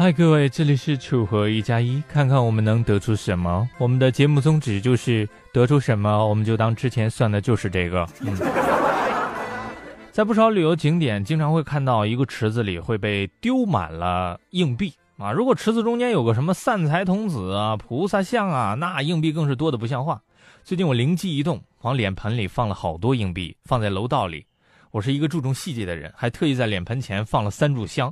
嗨，各位，这里是楚河一加一，看看我们能得出什么。我们的节目宗旨就是得出什么，我们就当之前算的就是这个。嗯，在不少旅游景点，经常会看到一个池子里会被丢满了硬币啊。如果池子中间有个什么散财童子啊、菩萨像啊，那硬币更是多的不像话。最近我灵机一动，往脸盆里放了好多硬币，放在楼道里。我是一个注重细节的人，还特意在脸盆前放了三炷香。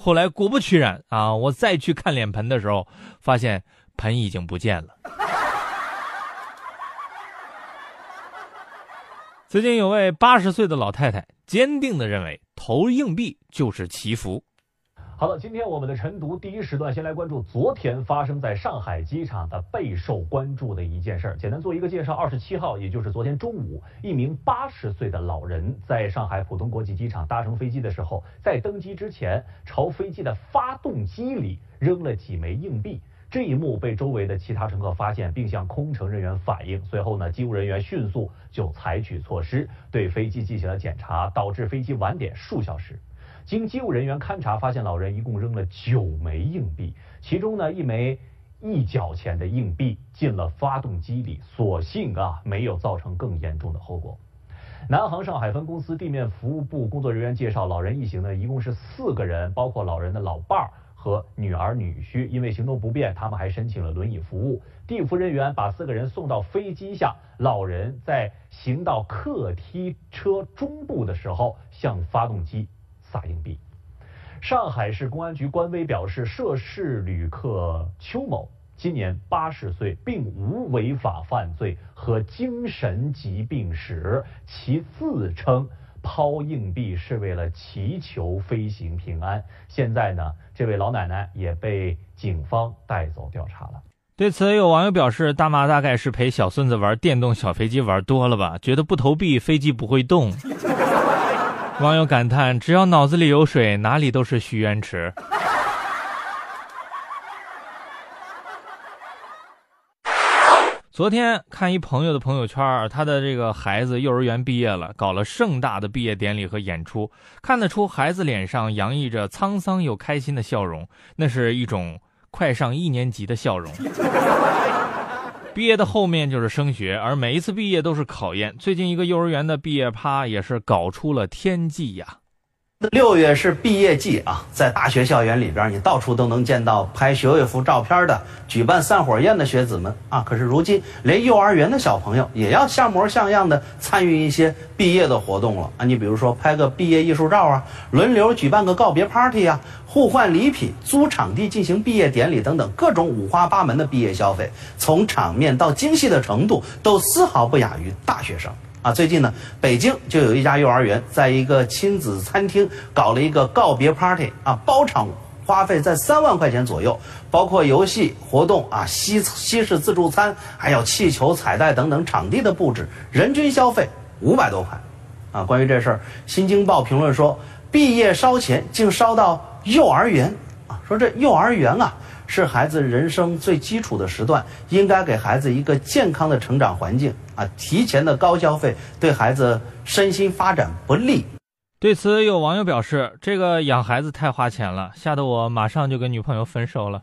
后来果不其然啊，我再去看脸盆的时候，发现盆已经不见了。最近有位八十岁的老太太，坚定的认为投硬币就是祈福。好了，今天我们的晨读第一时段，先来关注昨天发生在上海机场的备受关注的一件事儿。简单做一个介绍：二十七号，也就是昨天中午，一名八十岁的老人在上海浦东国际机场搭乘飞机的时候，在登机之前朝飞机的发动机里扔了几枚硬币。这一幕被周围的其他乘客发现，并向空乘人员反映。随后呢，机务人员迅速就采取措施，对飞机进行了检查，导致飞机晚点数小时。经机务人员勘查，发现老人一共扔了九枚硬币，其中呢一枚一角钱的硬币进了发动机里，所幸啊没有造成更严重的后果。南航上海分公司地面服务部工作人员介绍，老人一行呢一共是四个人，包括老人的老伴儿和女儿女婿，因为行动不便，他们还申请了轮椅服务。地服人员把四个人送到飞机下，老人在行到客梯车中部的时候，向发动机。撒硬币。上海市公安局官微表示，涉事旅客邱某今年八十岁，并无违法犯罪和精神疾病史。其自称抛硬币是为了祈求飞行平安。现在呢，这位老奶奶也被警方带走调查了。对此，有网友表示：“大妈大概是陪小孙子玩电动小飞机玩多了吧？觉得不投币，飞机不会动。”网友感叹：“只要脑子里有水，哪里都是许愿池。”昨天看一朋友的朋友圈，他的这个孩子幼儿园毕业了，搞了盛大的毕业典礼和演出，看得出孩子脸上洋溢着沧桑又开心的笑容，那是一种快上一年级的笑容。毕业的后面就是升学，而每一次毕业都是考验。最近一个幼儿园的毕业趴也是搞出了天际呀。六月是毕业季啊，在大学校园里边，你到处都能见到拍学位服照片的、举办散伙宴的学子们啊。可是如今，连幼儿园的小朋友也要像模像样的参与一些毕业的活动了啊。你比如说，拍个毕业艺术照啊，轮流举办个告别 party 啊，互换礼品、租场地进行毕业典礼等等，各种五花八门的毕业消费，从场面到精细的程度，都丝毫不亚于大学生。啊，最近呢，北京就有一家幼儿园在一个亲子餐厅搞了一个告别 party 啊，包场花费在三万块钱左右，包括游戏活动啊、西西式自助餐，还有气球彩带等等场地的布置，人均消费五百多块。啊，关于这事儿，《新京报》评论说，毕业烧钱竟烧到幼儿园啊，说这幼儿园啊。是孩子人生最基础的时段，应该给孩子一个健康的成长环境啊！提前的高消费对孩子身心发展不利。对此，有网友表示：“这个养孩子太花钱了，吓得我马上就跟女朋友分手了。”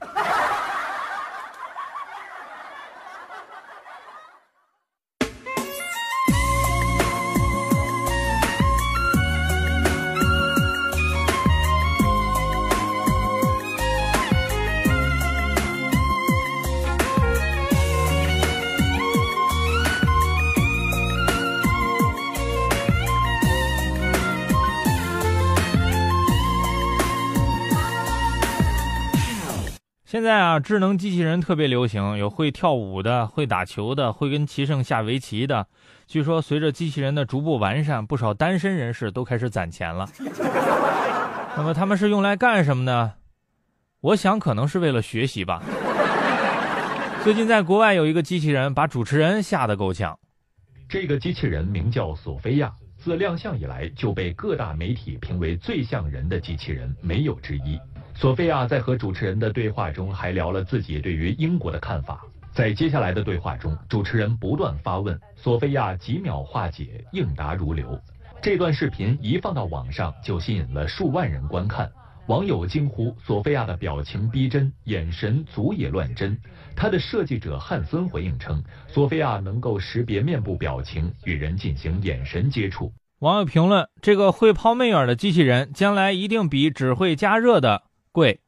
现在啊，智能机器人特别流行，有会跳舞的，会打球的，会跟棋圣下围棋的。据说，随着机器人的逐步完善，不少单身人士都开始攒钱了。那么，他们是用来干什么呢？我想，可能是为了学习吧。最近，在国外有一个机器人把主持人吓得够呛。这个机器人名叫索菲亚，自亮相以来就被各大媒体评为最像人的机器人，没有之一。索菲亚在和主持人的对话中还聊了自己对于英国的看法。在接下来的对话中，主持人不断发问，索菲亚几秒化解，应答如流。这段视频一放到网上，就吸引了数万人观看。网友惊呼：“索菲亚的表情逼真，眼神足以乱真。”他的设计者汉森回应称：“索菲亚能够识别面部表情，与人进行眼神接触。”网友评论：“这个会抛媚眼的机器人，将来一定比只会加热的贵。”